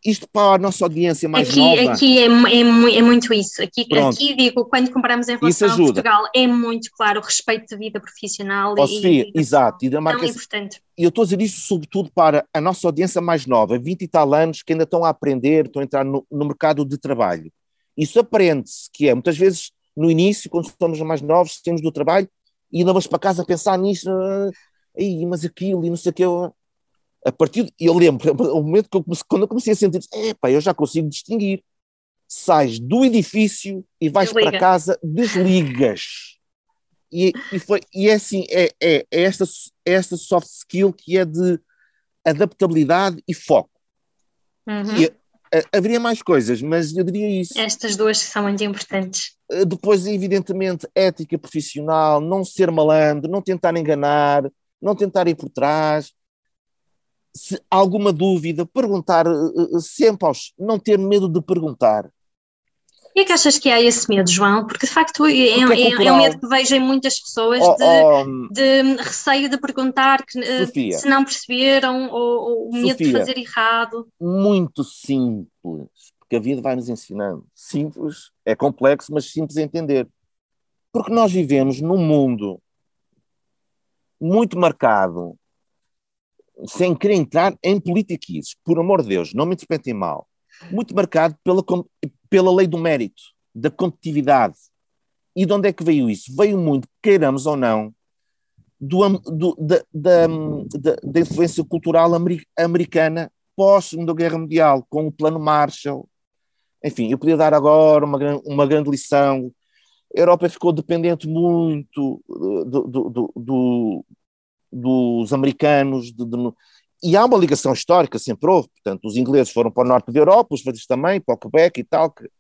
isto para a nossa audiência mais aqui, nova. Aqui é, é, é muito isso. Aqui, aqui, digo, quando comparamos em relação a Portugal, é muito claro o respeito de vida profissional. Oh, e, Sofia, e, exato. E da marca, importante. E eu estou a dizer isto sobretudo para a nossa audiência mais nova, 20 e tal anos, que ainda estão a aprender, estão a entrar no, no mercado de trabalho. Isso aprende-se, que é, muitas vezes, no início, quando somos mais novos, temos do trabalho, e ainda vamos para casa a pensar nisso, ah, mas aquilo, e não sei o que, a partir, de, eu lembro, o momento que eu comecei, quando eu comecei a sentir, epá, eu já consigo distinguir. Sais do edifício e vais Desliga. para casa, desligas. E, e, foi, e é assim, é, é, é, esta, é esta soft skill que é de adaptabilidade e foco. Uhum. E, haveria mais coisas, mas eu diria isso. Estas duas são muito importantes. Eh, depois, evidentemente, ética profissional, não ser malandro, não tentar enganar, não tentar ir por trás, se alguma dúvida, perguntar uh, sempre aos. não ter medo de perguntar. E é que achas que há esse medo, João? Porque de facto é, é, é, é um medo que vejo em muitas pessoas oh, de, oh, de, receio de perguntar que, Sofia, se não perceberam ou, ou o medo Sofia, de fazer errado. Muito simples, porque a vida vai nos ensinando. Simples, é complexo, mas simples a entender. Porque nós vivemos num mundo muito marcado sem querer entrar em politiquices, por amor de Deus, não me interpretem mal, muito marcado pela, pela lei do mérito, da competitividade. E de onde é que veio isso? Veio muito, queiramos ou não, do, do, da, da, da, da, influência cultural americana pós-Segunda Guerra Mundial, com o Plano Marshall. Enfim, eu podia dar agora uma, uma grande lição. A Europa ficou dependente muito do, do, dos americanos, de, de, e há uma ligação histórica, sempre houve, portanto, os ingleses foram para o norte da Europa, os franceses também, para o Quebec e tal, que,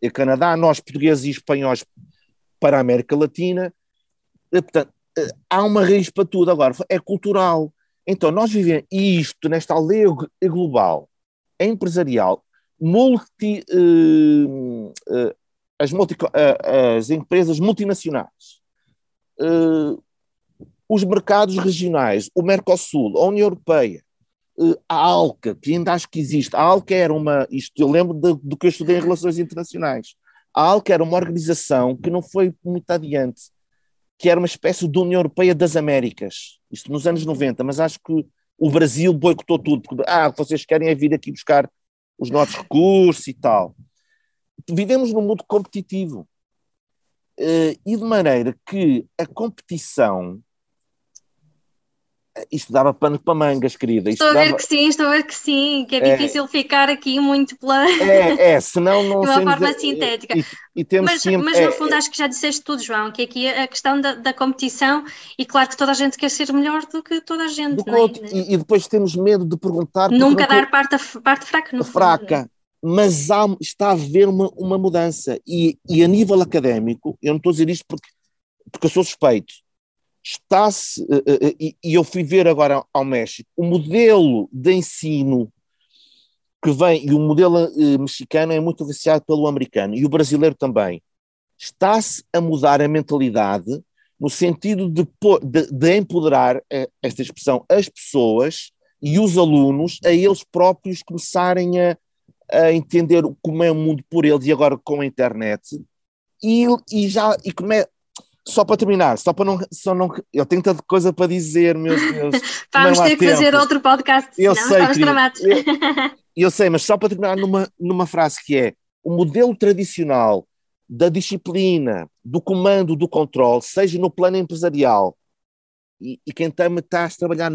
e Canadá, nós portugueses e espanhóis para a América Latina, e, portanto, eh, há uma raiz para tudo, agora, é cultural, então nós vivemos isto nesta aldeia global, é empresarial, multi, uh, uh, as, multi, uh, as empresas multinacionais, os mercados regionais, o Mercosul, a União Europeia, eh, a ALCA, que ainda acho que existe. A ALCA era uma, isto eu lembro de, do que eu estudei em relações internacionais. A ALCA era uma organização que não foi muito adiante, que era uma espécie de União Europeia das Américas, isto nos anos 90, mas acho que o Brasil boicotou tudo, porque, ah, vocês querem é vir aqui buscar os nossos recursos e tal. Vivemos num mundo competitivo. Uh, e de maneira que a competição isto dava pano para mangas, querida. Isto estou a ver que sim, estou a ver que sim, que é, é difícil ficar aqui muito pela. É, é, senão não. De uma forma sintética. E, e temos mas, sempre, mas é, no fundo acho que já disseste tudo, João, que aqui a questão da, da, competição, e claro que toda a gente quer ser melhor do que toda a gente. É? Outro, e, e, depois temos medo de perguntar. Nunca dar parte, parte fraca, no Fraca. Fundo, mas há, está a haver uma, uma mudança. E, e a nível académico, eu não estou a dizer isto porque, porque eu sou suspeito, está-se, eh, eh, eh, e eu fui ver agora ao México, o modelo de ensino que vem, e o modelo mexicano é muito influenciado pelo americano, e o brasileiro também, está-se a mudar a mentalidade no sentido de, de, de empoderar, esta expressão, as pessoas e os alunos a eles próprios começarem a, a entender como é o mundo por eles e agora com a internet. E, e já e come, só para terminar, só para não, só não. Eu tenho tanta coisa para dizer, meu Deus. vamos ter que tempo. fazer outro podcast, eu sei, estamos tramados. Eu, eu, sei, mas só para terminar numa, numa frase que é: o modelo tradicional da disciplina, do comando, do controle, seja no plano empresarial, e, e quem está, está a trabalhar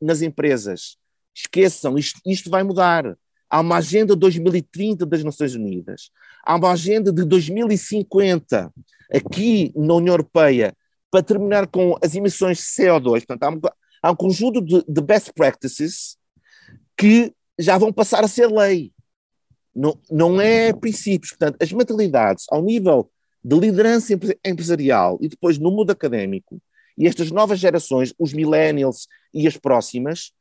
nas empresas, esqueçam, isto, isto vai mudar. Há uma agenda 2030 das Nações Unidas, há uma agenda de 2050 aqui na União Europeia para terminar com as emissões de CO2. Portanto, há um, há um conjunto de, de, best practices que já vão passar a ser lei. Não, não é princípios. Portanto, as mentalidades ao nível de liderança empresarial e depois no mundo académico, e estas novas gerações, os millennials e as próximas,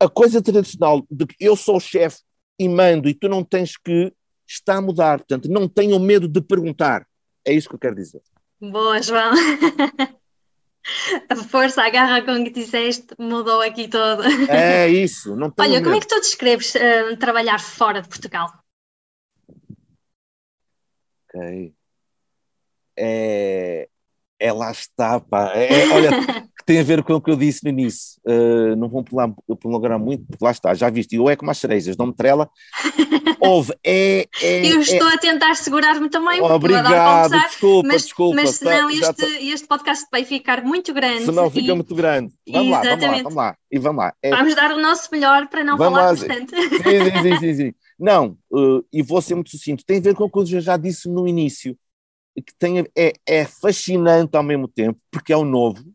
a coisa tradicional de que eu sou o chefe e mando e tu não tens que, está a mudar. Portanto, não tenham medo de perguntar. É isso que eu quero dizer. Boa, João. A força, a garra com que disseste mudou aqui todo. É isso, não Olha, como é que tu descreves uh, trabalhar fora de Portugal? Ok. É, é lá está, pá. É olha, que tem a ver com o que eu disse no início. Uh, não vou prolongar muito, porque lá está, já viste, eu é como as cerejas, não me trela. Houve, é, é, Eu estou é... a tentar segurar-me também, Obrigado, desculpa, mas, desculpa. Mas senão tá, este, tá... este podcast vai ficar muito grande. Senão fica e... muito grande. Vamos lá, vamos lá, vamos lá. E vamos lá. É... Vamos dar o nosso melhor para não vamos falar lá, bastante. Sim, sim, sim, sim, sim. Não, uh, e vou ser muito sucinto, tem a ver com o que eu já disse no início que tem, é, é fascinante ao mesmo tempo, porque é o novo, tá,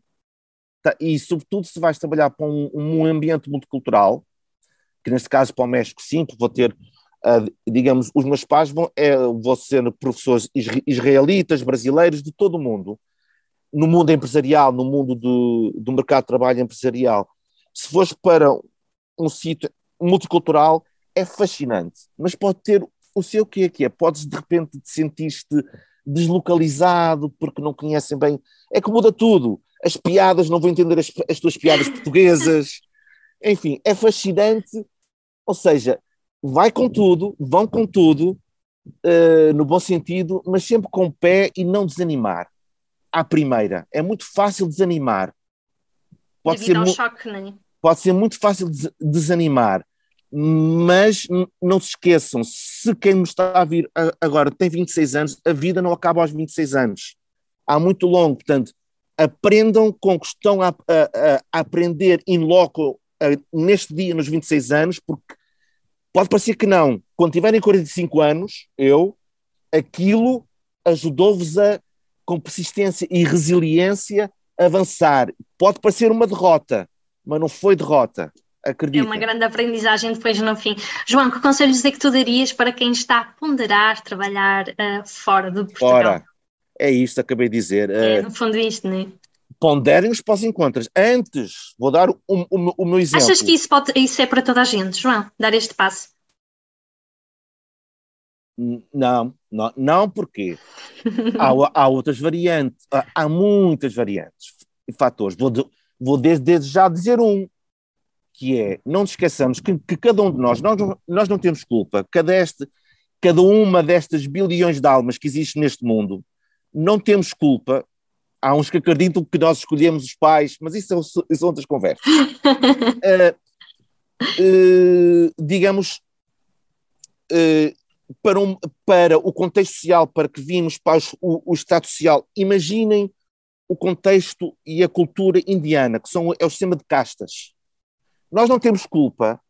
e sobretudo se vais trabalhar para um, um, ambiente multicultural, que neste caso para o México sim, vou ter, uh, digamos, os meus pais vão, é, vão ser professores israelitas, brasileiros, de todo o mundo, no mundo empresarial, no mundo do, do mercado de trabalho empresarial. Se fores para um sítio multicultural, é fascinante, mas pode ter o seu que é que é, podes de repente te sentir-te deslocalizado, porque não conhecem bem. É que muda tudo. As piadas, não vão entender as, as tuas piadas portuguesas. Enfim, é fascinante. Ou seja, vai com tudo, vão com tudo, uh, no bom sentido, mas sempre com o pé e não desanimar. À primeira. É muito fácil desanimar. Pode ser, choque, é? pode ser muito fácil desanimar mas não se esqueçam, se quem me está a vir agora tem 26 anos, a vida não acaba aos 26 anos. Há muito longo, portanto, aprendam com que estão a, a, a aprender in loco neste dia, nos 26 anos, porque pode parecer que não. Quando tiverem 45 anos, eu, aquilo ajudou-vos a, com persistência e resiliência, avançar. Pode parecer uma derrota, mas não foi derrota Acredita. É uma grande aprendizagem depois no fim. João, que conselhos é que tu darias para quem está a ponderar trabalhar uh, fora de Portugal? Fora, é isto, acabei de dizer. É, uh, no fundo isto, não é? Ponderem os pós-encontros. Antes, vou dar o, meu exemplo. Achas que isso, pode, isso é para toda a gente, João, dar este passo? Não, não, não porque há, há outras variantes, há, há muitas variantes e fatores. Vou, vou desde, desde já dizer um que é, não nos esqueçamos que, que cada um de nós, nós, nós não temos culpa, cada, este, cada uma destas bilhões de almas que existem neste mundo, não temos culpa. Há uns que acreditam que nós escolhemos os pais, mas isso são, são outras conversas. uh, uh, digamos, uh, para, um, para o contexto social para que vimos para o, o Estado Social, imaginem o contexto e a cultura indiana, que são, é o sistema de castas nós não temos culpa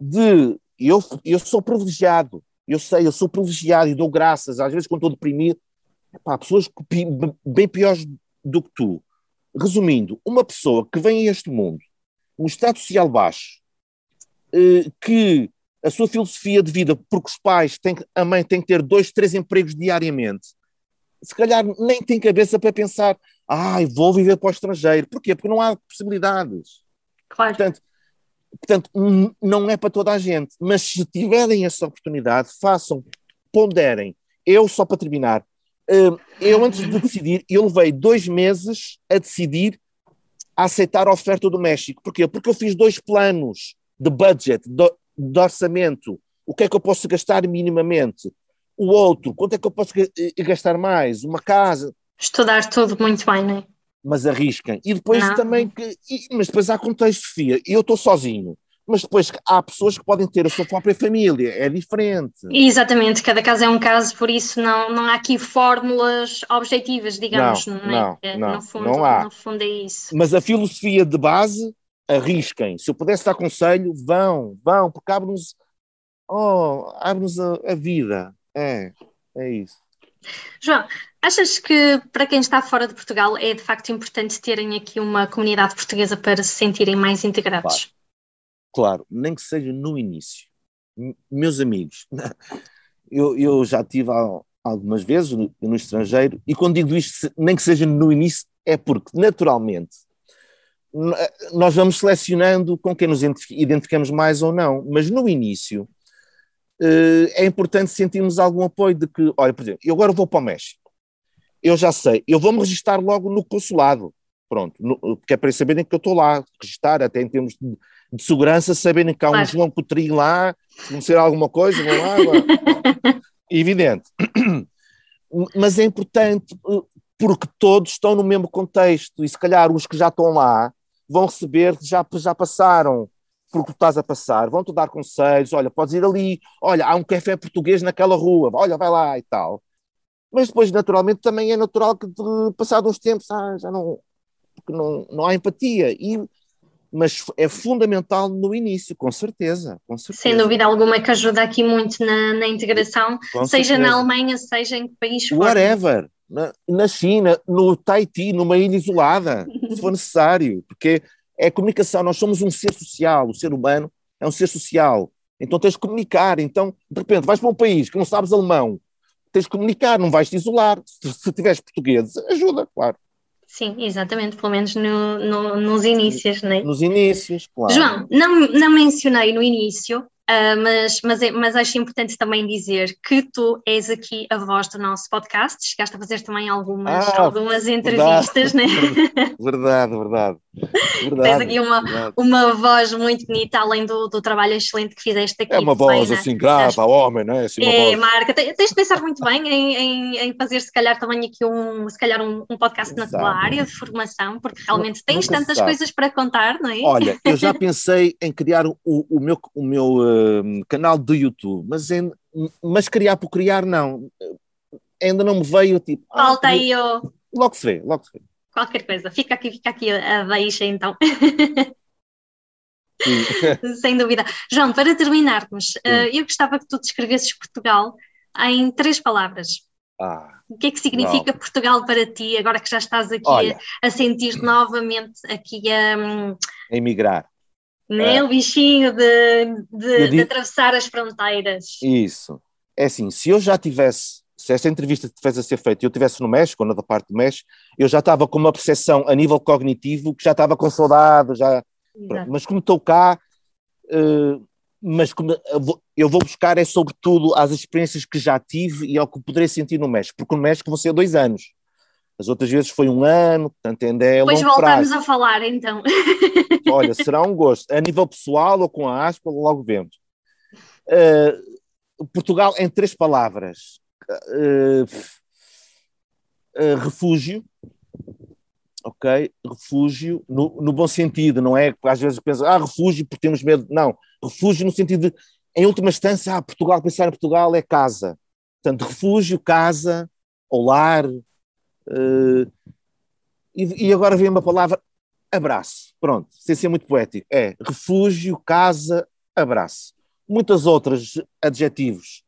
de. Eu, eu sou privilegiado, eu sei, eu sou privilegiado e dou graças, às vezes quando estou deprimido, pá, pessoas bem piores do que tu. Resumindo, uma pessoa que vem a este mundo, um estado social baixo, eh, que a sua filosofia de vida, porque os pais têm, a mãe tem que ter dois, três empregos diariamente, se calhar nem tem cabeça para pensar, ai, ah, vou viver para o estrangeiro. Porquê? Porque não há possibilidades. Claro. Portanto, Portanto, não é para toda a gente, mas se tiverem essa oportunidade, façam, ponderem. Eu, só para terminar, eu antes de decidir, eu levei dois meses a decidir a aceitar a oferta do México. Porquê? Porque eu fiz dois planos de budget, de, de orçamento. O que é que eu posso gastar minimamente? O outro, quanto é que eu posso gastar mais? Uma casa. Estudar tudo muito bem, não é? mas arrisquem. E depois não. também, que, e, mas depois há contexto, Sofia, eu estou sozinho. Mas depois há pessoas que podem ter a sua própria família, é diferente. Exatamente, cada caso é um caso, por isso não, não há aqui fórmulas objetivas, digamos, não, não, é? não, é, não no, fundo, não há. no fundo é isso. Mas a filosofia de base, arrisquem. Se eu pudesse dar conselho, vão, vão, porque abre-nos oh, abre a, a vida. É, é isso. João, achas que para quem está fora de Portugal é de facto importante terem aqui uma comunidade portuguesa para se sentirem mais integrados? Claro, nem que seja no início. Meus amigos, eu, eu já tive algumas vezes no, no estrangeiro e quando digo isto, nem que seja no início, é porque naturalmente nós vamos selecionando com quem nos identificamos mais ou não, mas no início eh, é importante sentirmos algum apoio de que, olha, por exemplo, eu agora vou para o México, eu já sei, eu vou-me registrar logo no consulado, Pronto, no, porque é para saberem que eu estou lá, registar, até em termos de, de segurança, saberem que há claro. um João Coutrinho lá, se acontecer alguma coisa, vão lá. Evidente. Mas é importante porque todos estão no mesmo contexto e se calhar os que já estão lá vão receber, já, já passaram porque tu estás a passar, vão-te dar conselhos, olha, podes ir ali, olha, há um café português naquela rua, olha, vai lá e tal. Mas depois, naturalmente, também é natural que, de, passado uns tempos, ah, já não, não, não há empatia. E, mas é fundamental no início, com certeza, com certeza. Sem dúvida alguma que ajuda aqui muito na, na integração, com seja certeza. na Alemanha, seja em que país for. Whatever. Na, na China, no Tahiti, numa ilha isolada, se for necessário, porque é comunicação, nós somos um ser social, o ser humano é um ser social, então tens de comunicar, então de repente vais para um país que não sabes alemão, tens de comunicar, não vais te isolar, se, se tiveres português, ajuda, claro. Sim, exatamente, pelo menos no, no, nos inícios, né? Nos inícios, claro. João, não, não mencionei no início, Uh, mas, mas, é, mas acho importante também dizer que tu és aqui a voz do nosso podcast, chegaste a fazer também algumas, ah, algumas entrevistas, verdade, né? Verdade, verdade. verdade Tens aqui uma, verdade. uma voz muito bonita, além do, do trabalho excelente que fizeste aqui. É uma voz assim grave, a homem, não é? Assim, é, voz... marca. Tens de pensar muito bem em, em, em, fazer, se calhar, também aqui um, se calhar um, um podcast Exato. na tua área de formação, porque realmente tens tantas coisas para contar, não é? Olha, eu já pensei em criar o, o meu. O meu canal do YouTube, mas, em, mas criar por criar, não. Ainda não me veio tipo. Ah, Falta ah, aí o. Logo se vê, logo se vê. Qualquer coisa, fica aqui, fica aqui a deixa então. Sem dúvida. João, para terminarmos, uh, eu gostava que tu descrevesses Portugal em três palavras. Ah, o que é que significa não. Portugal para ti, agora que já estás aqui Olha, a, a, sentir novamente aqui a, a emigrar? Né? É. o bichinho de, de, de, atravessar as fronteiras. Isso. É assim, se eu já tivesse, se esta entrevista tivesse a ser feita e eu estivesse no México, ou na parte do México, eu já estava com uma percepção a nível cognitivo que já estava com saudade, já... mas como estou cá, uh, mas como eu vou buscar é sobretudo as experiências que já tive e ao que poderei sentir no México, porque no México vão ser dois anos. As outras vezes foi um ano, portanto ainda é Depois voltamos a falar então. Olha, será um gosto. A nível pessoal ou com a aspa, logo vemos. Uh, Portugal em três palavras. Uh, uh, refúgio, ok? Refúgio no, no, bom sentido, não é? Às vezes pensa, ah, refúgio porque temos medo. Não, refúgio no sentido de, em última instância, ah, Portugal, pensar em Portugal é casa. Portanto, refúgio, casa, ou lar, Uh, e, e, agora vem uma palavra abraço. Pronto, sem ser muito poético. É refúgio, casa, abraço. Muitas outras adjetivos,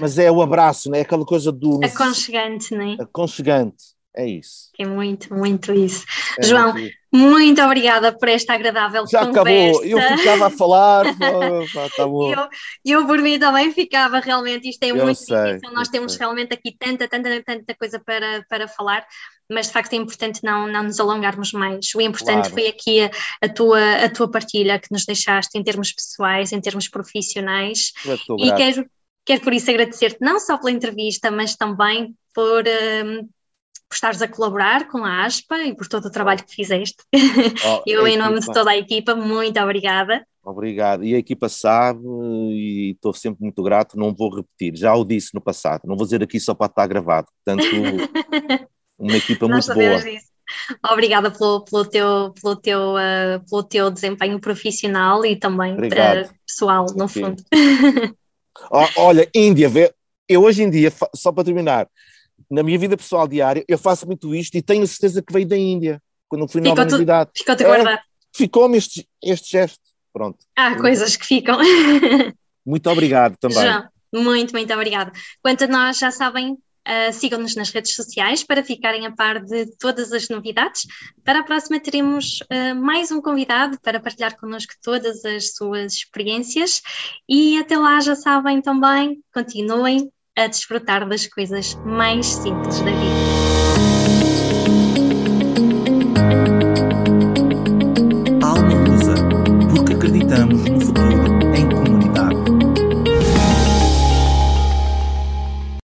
mas é o abraço, né? é aquela coisa do. Aconchegante, não é? Aconchegante. É isso. É muito, muito isso. É João, muito, muito, obrigada por esta agradável Já conversa. acabou, eu ficava a falar, tá bom. Eu, eu por mim também ficava realmente, isto é eu muito sei, difícil, nós temos sei. realmente aqui tanta, tanta, tanta coisa para, para falar, mas de facto é importante não, não nos alongarmos mais. O importante claro. foi aqui a, a, tua, a tua partilha que nos deixaste em termos pessoais, em termos profissionais. E quero, quero por isso agradecer-te não só pela entrevista, mas também por, um, por estares a colaborar com a ASPA e por todo o trabalho que fizeste. Oh, Eu, em nome de toda a equipa, muito obrigada. Obrigado. E a equipa sabe e estou sempre muito grato, não vou repetir, já o disse no passado, não vou dizer aqui só para estar gravado. Portanto, uma equipa muito boa. Disso. Obrigada pelo, pelo, teu, pelo, teu, uh, pelo teu desempenho profissional e também uh, pessoal, no fundo. Olha, Índia, eu hoje em dia, só para terminar, na minha vida pessoal diária, eu faço muito isto e tenho certeza que veio da Índia, quando fui na universidade. Ficou-te é, guardado. Ficou-me este, este gesto. Pronto. Há coisas que ficam. Muito obrigado também. Muito, muito obrigado. Quanto a nós, já sabem, uh, sigam-nos nas redes sociais para ficarem a par de todas as novidades. Para a próxima teremos uh, mais um convidado para partilhar connosco todas as suas experiências e até lá já sabem também, continuem a desfrutar das coisas mais simples da vida. Alma Lusa, porque acreditamos